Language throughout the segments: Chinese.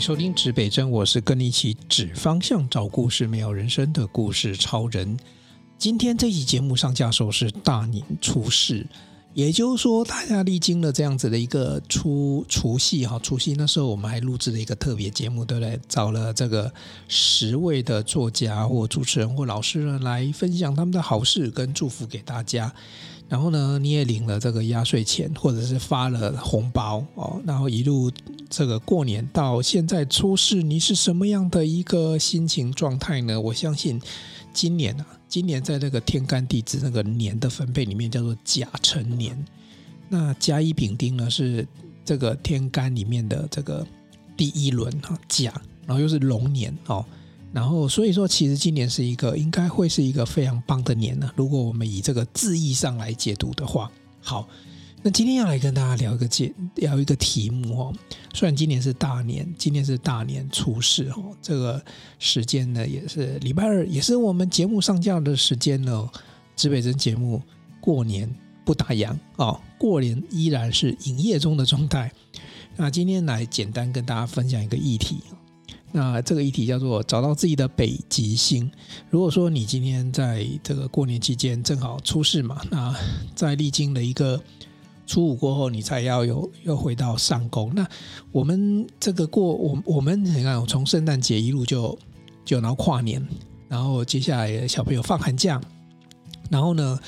收听指北针，我是跟你一起指方向、找故事、没有人生的故事超人。今天这期节目上架的时候是大年初四，也就是说，大家历经了这样子的一个初除夕哈，除夕那时候我们还录制了一个特别节目，对不对？找了这个十位的作家或主持人或老师呢来分享他们的好事跟祝福给大家。然后呢，你也领了这个压岁钱，或者是发了红包哦。然后一路这个过年到现在初四，你是什么样的一个心情状态呢？我相信今年啊，今年在那个天干地支那个年的分配里面叫做甲辰年。那甲乙丙丁呢是这个天干里面的这个第一轮哈甲，然后又是龙年哦。然后，所以说，其实今年是一个应该会是一个非常棒的年呢。如果我们以这个字义上来解读的话，好，那今天要来跟大家聊一个解聊一个题目哦。虽然今年是大年，今天是大年初四哦，这个时间呢也是礼拜二，也是我们节目上架的时间呢。指北针节目过年不打烊哦，过年依然是营业中的状态。那今天来简单跟大家分享一个议题。那这个议题叫做找到自己的北极星。如果说你今天在这个过年期间正好出事嘛，那在历经了一个初五过后，你才要有又回到上工。那我们这个过我我们你看，从圣诞节一路就就然后跨年，然后接下来小朋友放寒假，然后呢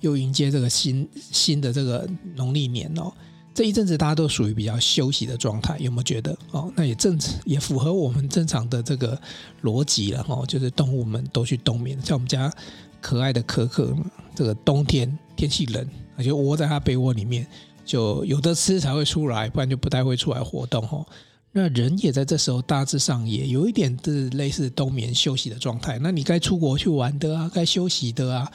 又迎接这个新新的这个农历年哦。这一阵子大家都属于比较休息的状态，有没有觉得哦？那也正也符合我们正常的这个逻辑了哦，就是动物们都去冬眠，像我们家可爱的可可，这个冬天天气冷，就窝在它被窝里面，就有的吃才会出来，不然就不太会出来活动哦。那人也在这时候大致上也有一点是类似冬眠休息的状态。那你该出国去玩的啊，该休息的啊。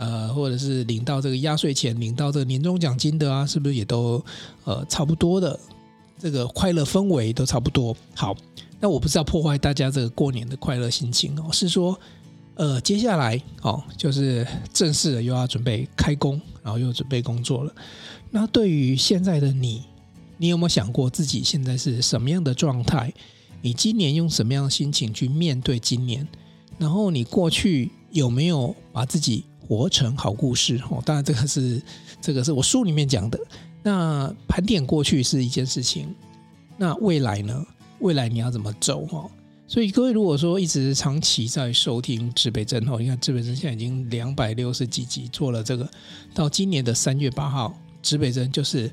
呃，或者是领到这个压岁钱、领到这个年终奖金的啊，是不是也都呃差不多的？这个快乐氛围都差不多。好，那我不是要破坏大家这个过年的快乐心情哦，是说呃接下来哦，就是正式的又要准备开工，然后又准备工作了。那对于现在的你，你有没有想过自己现在是什么样的状态？你今年用什么样的心情去面对今年？然后你过去有没有把自己活成好故事哦，当然这个是这个是我书里面讲的。那盘点过去是一件事情，那未来呢？未来你要怎么走哈？所以各位如果说一直长期在收听指北针哦，你看指北针现在已经两百六十几集做了这个，到今年的三月八号，指北针就是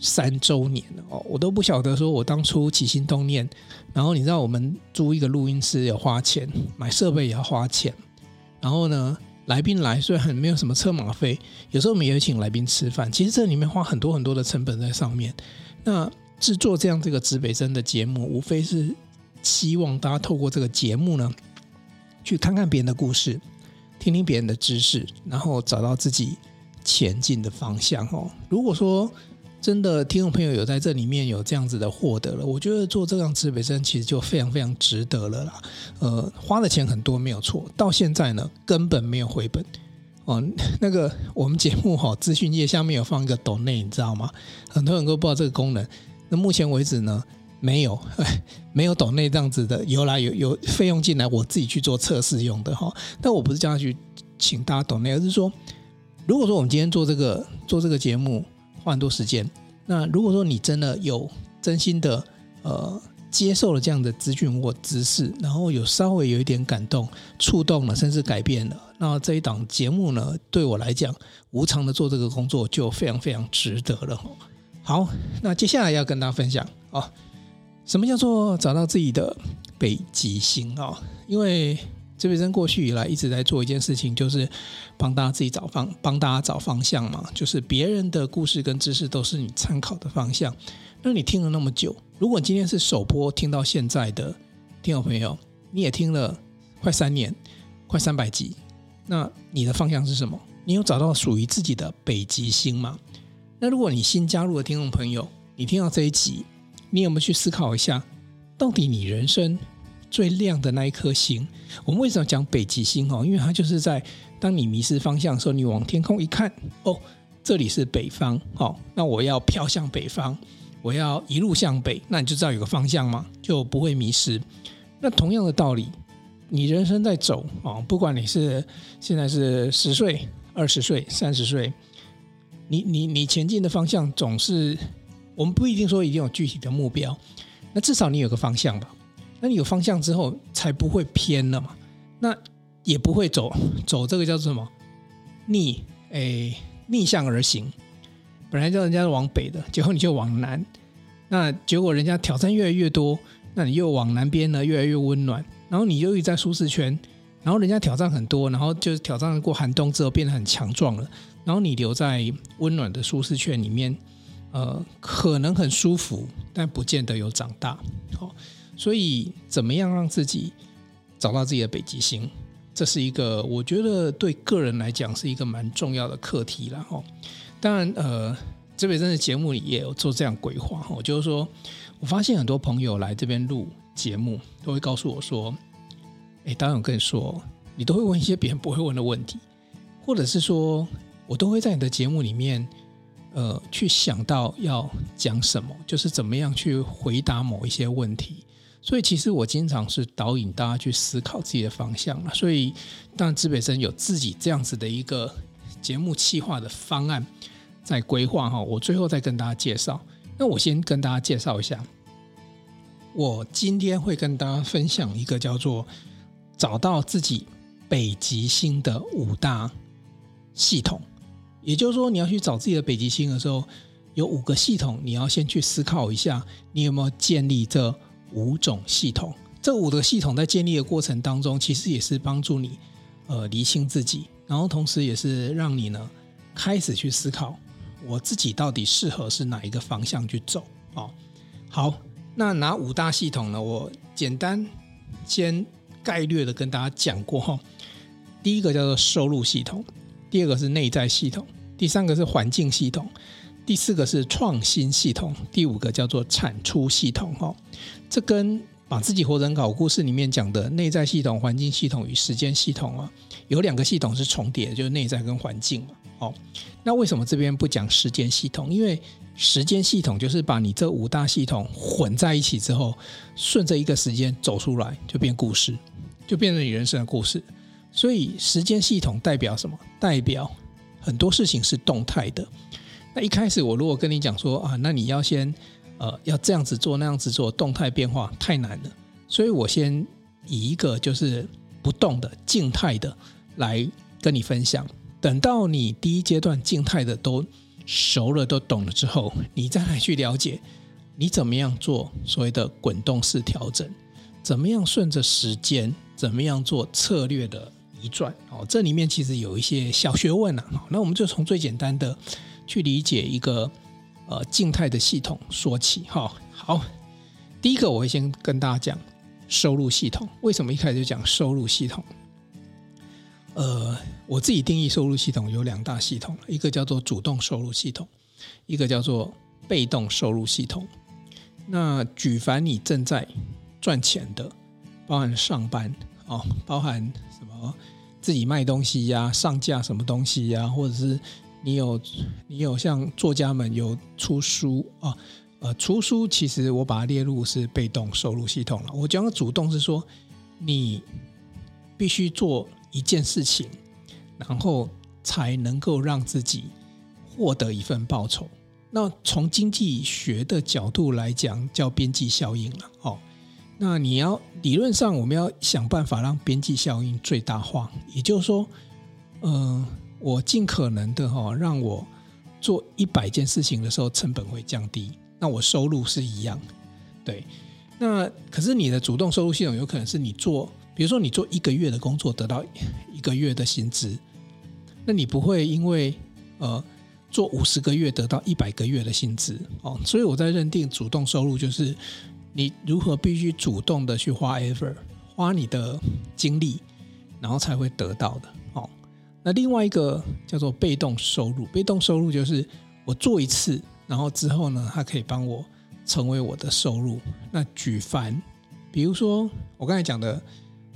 三周年哦。我都不晓得说我当初起心动念，然后你知道我们租一个录音室要花钱，买设备也要花钱，然后呢？来宾来，虽然很没有什么车马费，有时候我们也有请来宾吃饭。其实这里面花很多很多的成本在上面。那制作这样这个指北针的节目，无非是希望大家透过这个节目呢，去看看别人的故事，听听别人的知识，然后找到自己前进的方向。哦，如果说。真的，听众朋友有在这里面有这样子的获得了，我觉得做这样指北针其实就非常非常值得了啦。呃，花的钱很多没有错，到现在呢根本没有回本哦。那个我们节目哈资讯页下面有放一个抖内，你知道吗？很多人都不知道这个功能。那目前为止呢没有，没有抖内这样子的，有来有有费用进来，我自己去做测试用的哈。但我不是叫他去请大家抖内，而是说，如果说我们今天做这个做这个节目。花很多时间。那如果说你真的有真心的呃接受了这样的资讯或知识，然后有稍微有一点感动、触动了，甚至改变了，那这一档节目呢，对我来讲，无偿的做这个工作就非常非常值得了。好，那接下来要跟大家分享啊，什么叫做找到自己的北极星啊？因为指北针过去以来一直在做一件事情，就是帮大家自己找方，帮大家找方向嘛。就是别人的故事跟知识都是你参考的方向。那你听了那么久，如果今天是首播听到现在的听众朋友，你也听了快三年，快三百集，那你的方向是什么？你有找到属于自己的北极星吗？那如果你新加入的听众朋友，你听到这一集，你有没有去思考一下，到底你人生？最亮的那一颗星，我们为什么讲北极星？哦，因为它就是在当你迷失方向的时候，你往天空一看，哦，这里是北方，哦，那我要飘向北方。我要一路向北，那你就知道有个方向嘛，就不会迷失。那同样的道理，你人生在走啊，不管你是现在是十岁、二十岁、三十岁，你你你前进的方向总是，我们不一定说一定有具体的目标，那至少你有个方向吧。那你有方向之后，才不会偏了嘛。那也不会走走这个叫做什么逆诶逆向而行。本来叫人家往北的，结果你就往南，那结果人家挑战越来越多，那你又往南边呢，越来越温暖，然后你又一在舒适圈，然后人家挑战很多，然后就是挑战过寒冬之后变得很强壮了，然后你留在温暖的舒适圈里面，呃，可能很舒服，但不见得有长大。好，所以怎么样让自己找到自己的北极星，这是一个我觉得对个人来讲是一个蛮重要的课题了哈。当然，呃，这边真的节目里也有做这样规划哈，就是说我发现很多朋友来这边录节目，都会告诉我说：“哎，当然，我跟你说，你都会问一些别人不会问的问题，或者是说我都会在你的节目里面，呃，去想到要讲什么，就是怎么样去回答某一些问题。所以，其实我经常是导引大家去思考自己的方向了。所以，当然，指北生有自己这样子的一个。”节目企划的方案在规划哈，我最后再跟大家介绍。那我先跟大家介绍一下，我今天会跟大家分享一个叫做找到自己北极星的五大系统。也就是说，你要去找自己的北极星的时候，有五个系统，你要先去思考一下，你有没有建立这五种系统。这五个系统在建立的过程当中，其实也是帮助你呃厘清自己。然后，同时也是让你呢开始去思考，我自己到底适合是哪一个方向去走哦。好，那哪五大系统呢？我简单先概略的跟大家讲过哈。第一个叫做收入系统，第二个是内在系统，第三个是环境系统，第四个是创新系统，第五个叫做产出系统哈。这跟把自己活成好故事里面讲的内在系统、环境系统与时间系统啊。有两个系统是重叠，就是内在跟环境嘛。哦，那为什么这边不讲时间系统？因为时间系统就是把你这五大系统混在一起之后，顺着一个时间走出来，就变故事，就变成你人生的故事。所以时间系统代表什么？代表很多事情是动态的。那一开始我如果跟你讲说啊，那你要先呃要这样子做，那样子做，动态变化太难了。所以我先以一个就是不动的静态的。来跟你分享，等到你第一阶段静态的都熟了、都懂了之后，你再来去了解你怎么样做所谓的滚动式调整，怎么样顺着时间，怎么样做策略的移转。哦，这里面其实有一些小学问啊。那我们就从最简单的去理解一个呃静态的系统说起。哈，好，第一个我会先跟大家讲收入系统。为什么一开始就讲收入系统？呃，我自己定义收入系统有两大系统，一个叫做主动收入系统，一个叫做被动收入系统。那举凡你正在赚钱的，包含上班哦，包含什么自己卖东西呀、上架什么东西呀，或者是你有你有像作家们有出书啊，呃，出书其实我把它列入是被动收入系统了。我讲的主动是说你必须做。一件事情，然后才能够让自己获得一份报酬。那从经济学的角度来讲，叫边际效应了。哦，那你要理论上，我们要想办法让边际效应最大化。也就是说，嗯、我尽可能的哈，让我做一百件事情的时候，成本会降低，那我收入是一样。对，那可是你的主动收入系统，有可能是你做。比如说，你做一个月的工作得到一个月的薪资，那你不会因为呃做五十个月得到一百个月的薪资哦。所以我在认定主动收入就是你如何必须主动的去花 effort，花你的精力，然后才会得到的。那另外一个叫做被动收入，被动收入就是我做一次，然后之后呢，它可以帮我成为我的收入。那举凡比如说我刚才讲的。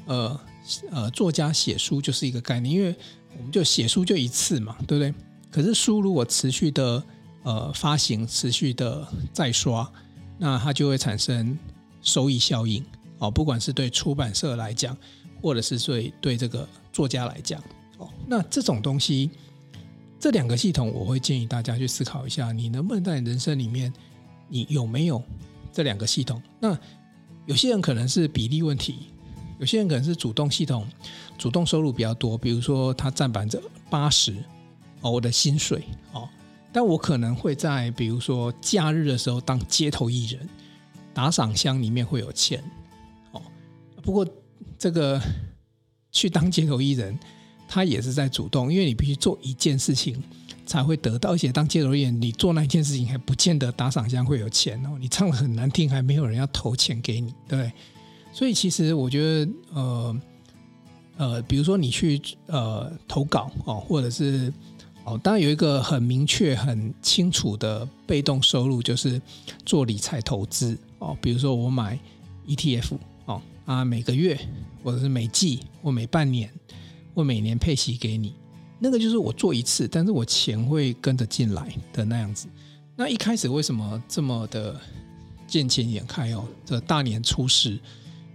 呃呃，作家写书就是一个概念，因为我们就写书就一次嘛，对不对？可是书如果持续的呃发行持续的再刷，那它就会产生收益效应哦。不管是对出版社来讲，或者是对对这个作家来讲哦，那这种东西，这两个系统，我会建议大家去思考一下，你能不能在人生里面，你有没有这两个系统？那有些人可能是比例问题，有些人可能是主动系统，主动收入比较多，比如说他占百分之八十哦，我的薪水哦，但我可能会在比如说假日的时候当街头艺人，打赏箱里面会有钱哦。不过这个去当街头艺人，他也是在主动，因为你必须做一件事情。才会得到，而且当街头艺人，你做那件事情还不见得打赏箱会有钱哦。你唱得很难听，还没有人要投钱给你，对。所以其实我觉得，呃呃，比如说你去呃投稿哦，或者是哦，当然有一个很明确、很清楚的被动收入，就是做理财投资哦。比如说我买 ETF 哦啊，每个月或者是每季或每半年或每年配息给你。那个就是我做一次，但是我钱会跟着进来的那样子。那一开始为什么这么的见钱眼开哦？这大年初四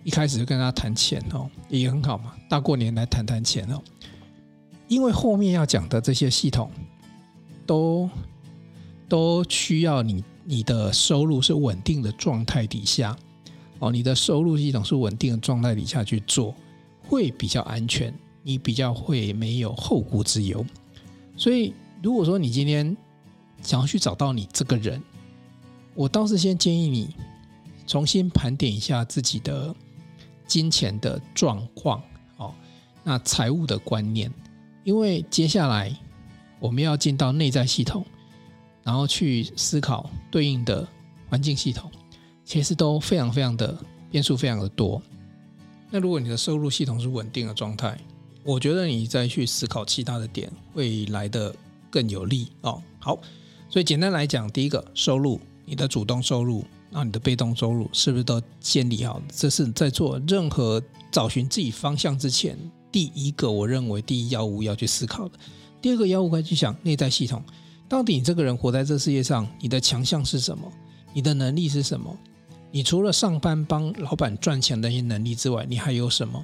一开始就跟他谈钱哦，也很好嘛。大过年来谈谈钱哦，因为后面要讲的这些系统都都需要你你的收入是稳定的状态底下哦，你的收入系统是稳定的状态底下去做，会比较安全。你比较会没有后顾之忧，所以如果说你今天想要去找到你这个人，我倒是先建议你重新盘点一下自己的金钱的状况，哦，那财务的观念，因为接下来我们要进到内在系统，然后去思考对应的环境系统，其实都非常非常的变数非常的多。那如果你的收入系统是稳定的状态，我觉得你再去思考其他的点会来得更有利哦。好，所以简单来讲，第一个收入，你的主动收入，那你的被动收入是不是都建立好？这是在做任何找寻自己方向之前，第一个我认为第一要务要去思考的。第二个要务该去想内在系统，到底你这个人活在这世界上，你的强项是什么？你的能力是什么？你除了上班帮老板赚钱的那些能力之外，你还有什么？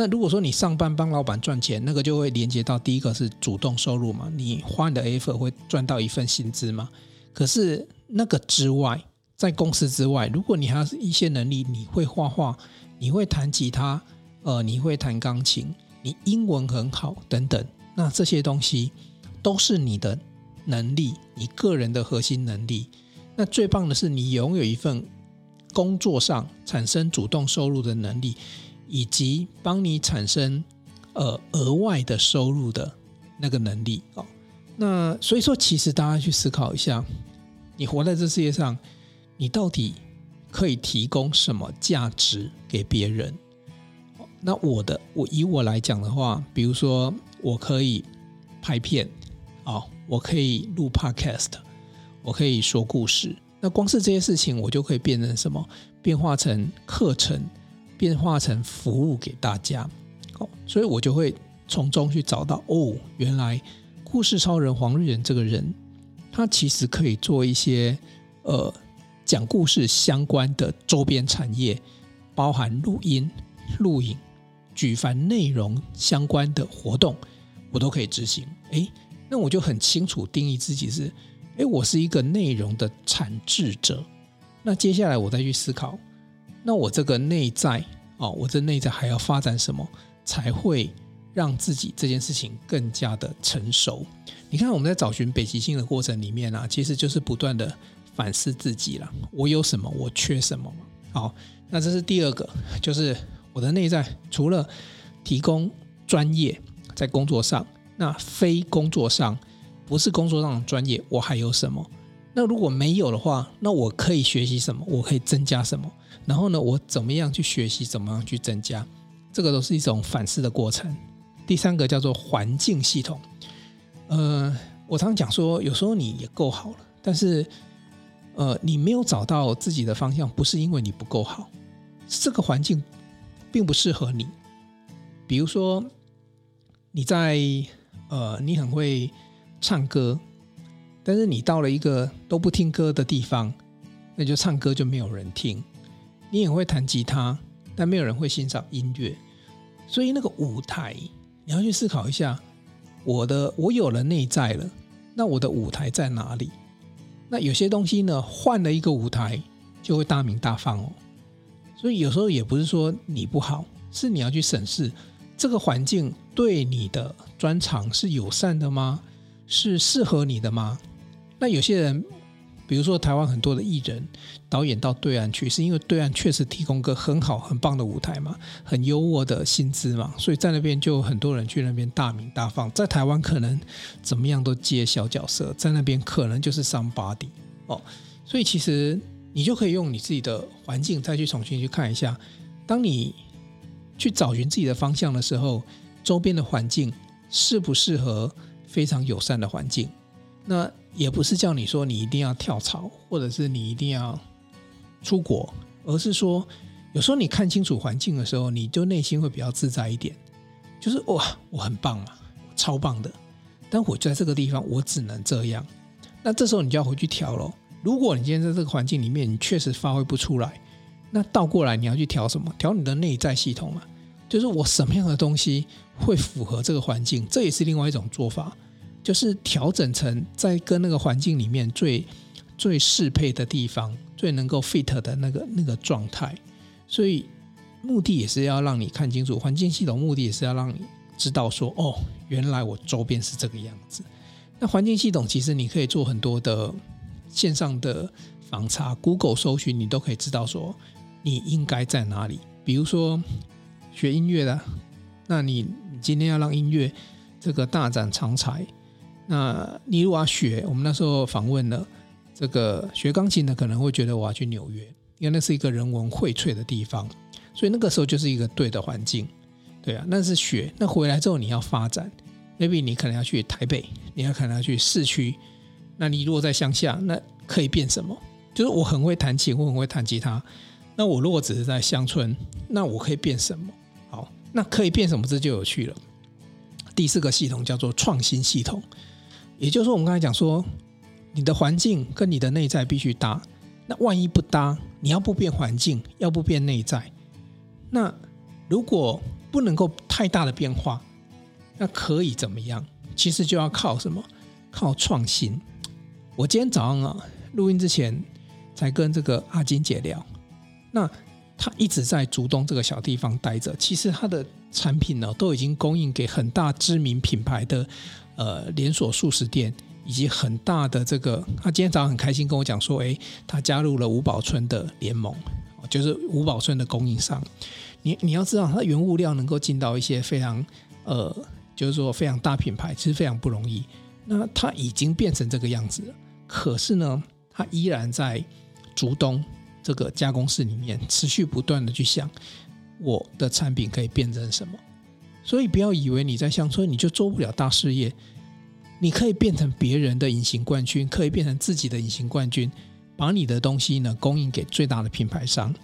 那如果说你上班帮老板赚钱，那个就会连接到第一个是主动收入嘛，你花你的 effort 会赚到一份薪资嘛。可是那个之外，在公司之外，如果你还有一些能力，你会画画，你会弹吉他，呃，你会弹钢琴，你英文很好等等，那这些东西都是你的能力，你个人的核心能力。那最棒的是，你拥有一份工作上产生主动收入的能力。以及帮你产生呃额外的收入的那个能力哦，那所以说，其实大家去思考一下，你活在这世界上，你到底可以提供什么价值给别人？那我的我以我来讲的话，比如说我可以拍片哦，我可以录 Podcast，我可以说故事，那光是这些事情，我就可以变成什么？变化成课程。变化成服务给大家，哦，所以我就会从中去找到哦，原来故事超人黄日仁这个人，他其实可以做一些呃讲故事相关的周边产业，包含录音、录影、举凡内容相关的活动，我都可以执行。诶，那我就很清楚定义自己是，诶，我是一个内容的产制者。那接下来我再去思考。那我这个内在哦，我这内在还要发展什么，才会让自己这件事情更加的成熟？你看我们在找寻北极星的过程里面啊，其实就是不断的反思自己了。我有什么？我缺什么？好，那这是第二个，就是我的内在除了提供专业在工作上，那非工作上不是工作上的专业，我还有什么？那如果没有的话，那我可以学习什么？我可以增加什么？然后呢，我怎么样去学习？怎么样去增加？这个都是一种反思的过程。第三个叫做环境系统。呃，我常讲说，有时候你也够好了，但是呃，你没有找到自己的方向，不是因为你不够好，这个环境并不适合你。比如说，你在呃，你很会唱歌，但是你到了一个都不听歌的地方，那就唱歌就没有人听。你也会弹吉他，但没有人会欣赏音乐。所以那个舞台，你要去思考一下，我的我有了内在了，那我的舞台在哪里？那有些东西呢，换了一个舞台就会大鸣大放哦。所以有时候也不是说你不好，是你要去审视这个环境对你的专长是友善的吗？是适合你的吗？那有些人，比如说台湾很多的艺人、导演到对岸去，是因为对岸确实提供个很好、很棒的舞台嘛，很优渥的薪资嘛，所以在那边就很多人去那边大鸣大放。在台湾可能怎么样都接小角色，在那边可能就是 somebody 哦。所以其实你就可以用你自己的环境再去重新去看一下，当你去找寻自己的方向的时候，周边的环境适不适合非常友善的环境？那也不是叫你说你一定要跳槽，或者是你一定要出国，而是说有时候你看清楚环境的时候，你就内心会比较自在一点。就是哇，我很棒嘛，超棒的。但我在这个地方，我只能这样。那这时候你就要回去调喽。如果你今天在这个环境里面，你确实发挥不出来，那倒过来你要去调什么？调你的内在系统嘛。就是我什么样的东西会符合这个环境，这也是另外一种做法。就是调整成在跟那个环境里面最最适配的地方，最能够 fit 的那个那个状态，所以目的也是要让你看清楚环境系统，目的也是要让你知道说，哦，原来我周边是这个样子。那环境系统其实你可以做很多的线上的访查，Google 搜寻，你都可以知道说你应该在哪里。比如说学音乐的，那你今天要让音乐这个大展长才。那你如果要学，我们那时候访问了这个学钢琴的，可能会觉得我要去纽约，因为那是一个人文荟萃的地方，所以那个时候就是一个对的环境，对啊，那是学。那回来之后你要发展，maybe 你可能要去台北，你要可能要去市区。那你如果在乡下，那可以变什么？就是我很会弹琴，我很会弹吉他。那我如果只是在乡村，那我可以变什么？好，那可以变什么？这就有趣了。第四个系统叫做创新系统。也就是说，我们刚才讲说，你的环境跟你的内在必须搭。那万一不搭，你要不变环境，要不变内在，那如果不能够太大的变化，那可以怎么样？其实就要靠什么？靠创新。我今天早上啊，录音之前才跟这个阿金姐聊，那她一直在竹东这个小地方待着。其实她的产品呢，都已经供应给很大知名品牌的。呃，连锁速食店以及很大的这个，他今天早上很开心跟我讲说，诶，他加入了吴宝春的联盟，就是吴宝春的供应商。你你要知道，他原物料能够进到一些非常呃，就是说非常大品牌，其实非常不容易。那他已经变成这个样子了，可是呢，他依然在竹东这个加工室里面持续不断的去想，我的产品可以变成什么。所以不要以为你在乡村你就做不了大事业，你可以变成别人的隐形冠军，可以变成自己的隐形冠军，把你的东西呢供应给最大的品牌商，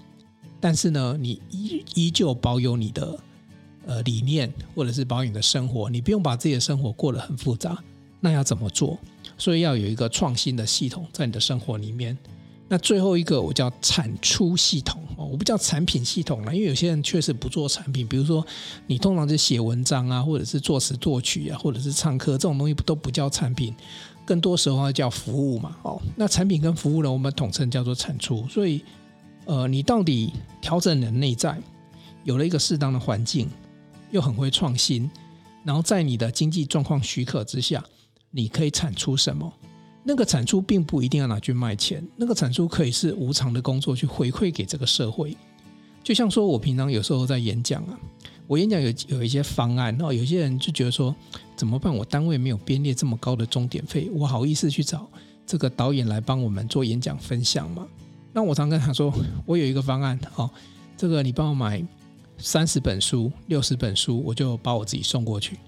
但是呢，你依依旧保有你的呃理念，或者是保有你的生活，你不用把自己的生活过得很复杂。那要怎么做？所以要有一个创新的系统在你的生活里面。那最后一个我叫产出系统我不叫产品系统了，因为有些人确实不做产品，比如说你通常是写文章啊，或者是作词作曲啊，或者是唱歌这种东西都不叫产品，更多时候叫服务嘛哦。那产品跟服务呢，我们统称叫做产出。所以呃，你到底调整你的内在，有了一个适当的环境，又很会创新，然后在你的经济状况许可之下，你可以产出什么？那个产出并不一定要拿去卖钱，那个产出可以是无偿的工作去回馈给这个社会。就像说我平常有时候在演讲啊，我演讲有有一些方案，然后有些人就觉得说怎么办？我单位没有编列这么高的钟点费，我好意思去找这个导演来帮我们做演讲分享吗？那我常跟他说，我有一个方案，好，这个你帮我买三十本书、六十本书，我就把我自己送过去。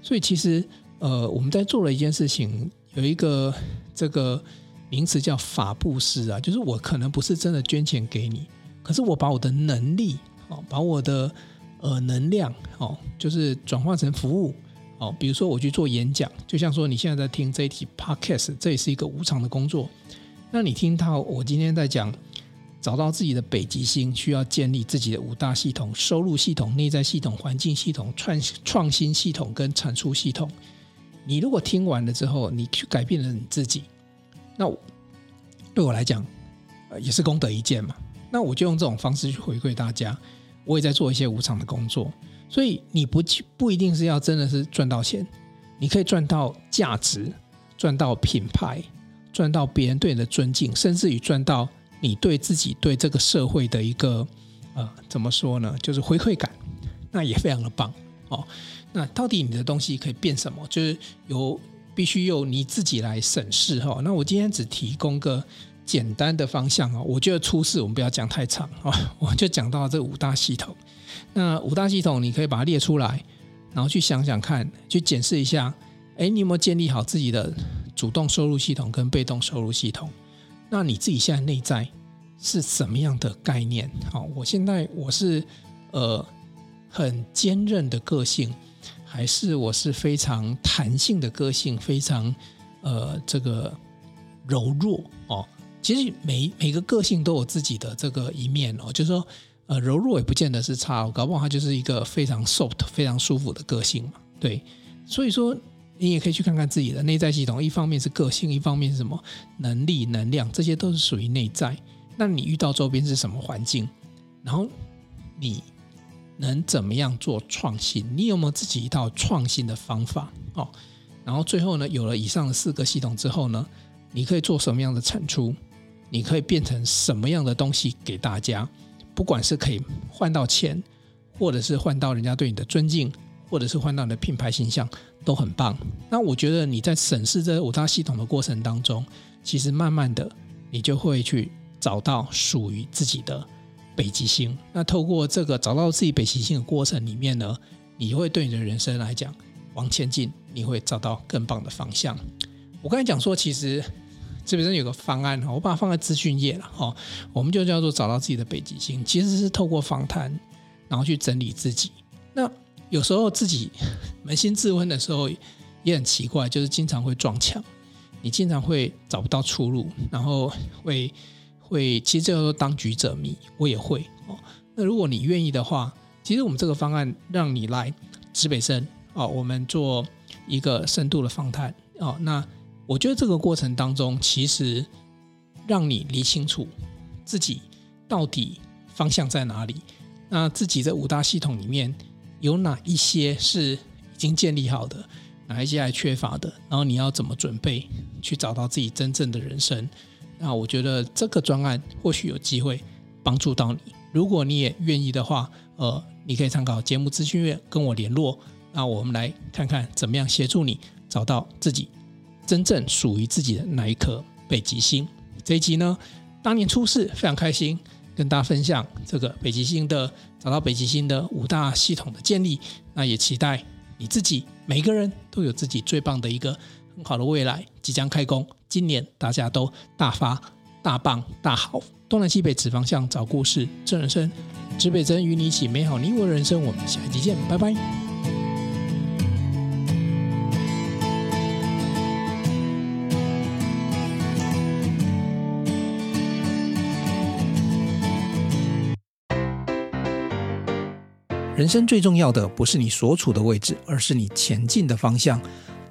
所以其实呃，我们在做了一件事情。有一个这个名词叫法布施啊，就是我可能不是真的捐钱给你，可是我把我的能力哦，把我的呃能量哦，就是转化成服务哦，比如说我去做演讲，就像说你现在在听这一题 Podcast，这也是一个无偿的工作。那你听到我今天在讲，找到自己的北极星，需要建立自己的五大系统：收入系统、内在系统、环境系统、创创新系统跟产出系统。你如果听完了之后，你去改变了你自己，那对我来讲，呃，也是功德一件嘛。那我就用这种方式去回馈大家。我也在做一些无偿的工作，所以你不不一定是要真的是赚到钱，你可以赚到价值，赚到品牌。赚到别人对你的尊敬，甚至于赚到你对自己、对这个社会的一个呃，怎么说呢？就是回馈感，那也非常的棒哦。那到底你的东西可以变什么？就是由必须由你自己来审视哈、哦。那我今天只提供个简单的方向、哦。我觉得初试我们不要讲太长、哦，我就讲到这五大系统。那五大系统你可以把它列出来，然后去想想看，去检视一下，哎，你有没有建立好自己的？主动收入系统跟被动收入系统，那你自己现在内在是什么样的概念？好，我现在我是呃很坚韧的个性，还是我是非常弹性的个性，非常呃这个柔弱哦？其实每每个个性都有自己的这个一面哦，就是说呃柔弱也不见得是差，搞不好它就是一个非常 soft、非常舒服的个性嘛。对，所以说。你也可以去看看自己的内在系统，一方面是个性，一方面是什么能力、能量，这些都是属于内在。那你遇到周边是什么环境？然后你能怎么样做创新？你有没有自己一套创新的方法？哦，然后最后呢，有了以上的四个系统之后呢，你可以做什么样的产出？你可以变成什么样的东西给大家？不管是可以换到钱，或者是换到人家对你的尊敬。或者是换到你的品牌形象都很棒。那我觉得你在审视这五大系统的过程当中，其实慢慢的你就会去找到属于自己的北极星。那透过这个找到自己北极星的过程里面呢，你会对你的人生来讲往前进，你会找到更棒的方向。我刚才讲说，其实这边有个方案，我把它放在资讯页了哈。我们就叫做找到自己的北极星，其实是透过访谈，然后去整理自己。那有时候自己扪心自问的时候也很奇怪，就是经常会撞墙，你经常会找不到出路，然后会会其实这个当局者迷，我也会哦。那如果你愿意的话，其实我们这个方案让你来指北针哦，我们做一个深度的访谈哦。那我觉得这个过程当中，其实让你理清楚自己到底方向在哪里，那自己这五大系统里面。有哪一些是已经建立好的，哪一些还缺乏的？然后你要怎么准备去找到自己真正的人生？那我觉得这个专案或许有机会帮助到你。如果你也愿意的话，呃，你可以参考节目资讯页跟我联络。那我们来看看怎么样协助你找到自己真正属于自己的那一颗北极星。这一集呢，当年初试非常开心。跟大家分享这个北极星的找到北极星的五大系统的建立，那也期待你自己每个人都有自己最棒的一个很好的未来即将开工，今年大家都大发大棒大好，东南西北指方向找故事真人生，指北针与你一起美好你我人生，我们下期见，拜拜。人生最重要的不是你所处的位置，而是你前进的方向。